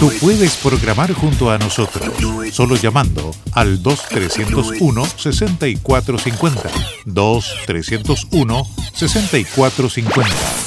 Tú puedes programar junto a nosotros, solo llamando al 2301-6450. 2301-6450